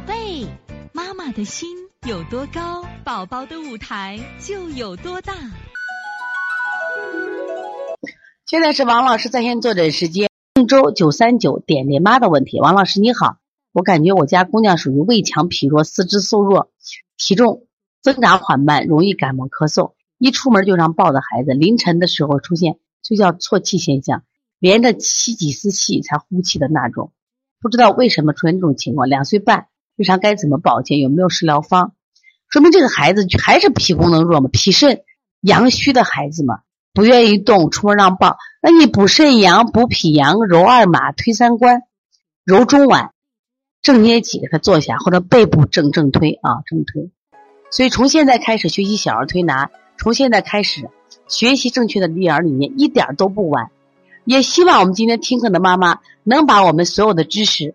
宝贝，妈妈的心有多高，宝宝的舞台就有多大。现在是王老师在线坐诊时间，郑州九三九点点妈的问题。王老师你好，我感觉我家姑娘属于胃强脾弱、四肢瘦弱、体重增长缓慢，容易感冒咳嗽，一出门就让抱着孩子，凌晨的时候出现睡觉错气现象，连着吸几次气才呼气的那种，不知道为什么出现这种情况。两岁半，日常该怎么保健？有没有食疗方？说明这个孩子还是脾功能弱嘛，脾肾阳虚的孩子嘛。不愿意动，出门让抱。那你补肾阳、补脾阳，揉二马、推三关、揉中脘、正捏脊，给他坐下，或者背部正正推啊，正推。所以从现在开始学习小儿推拿，从现在开始学习正确的育儿理念，一点都不晚。也希望我们今天听课的妈妈能把我们所有的知识，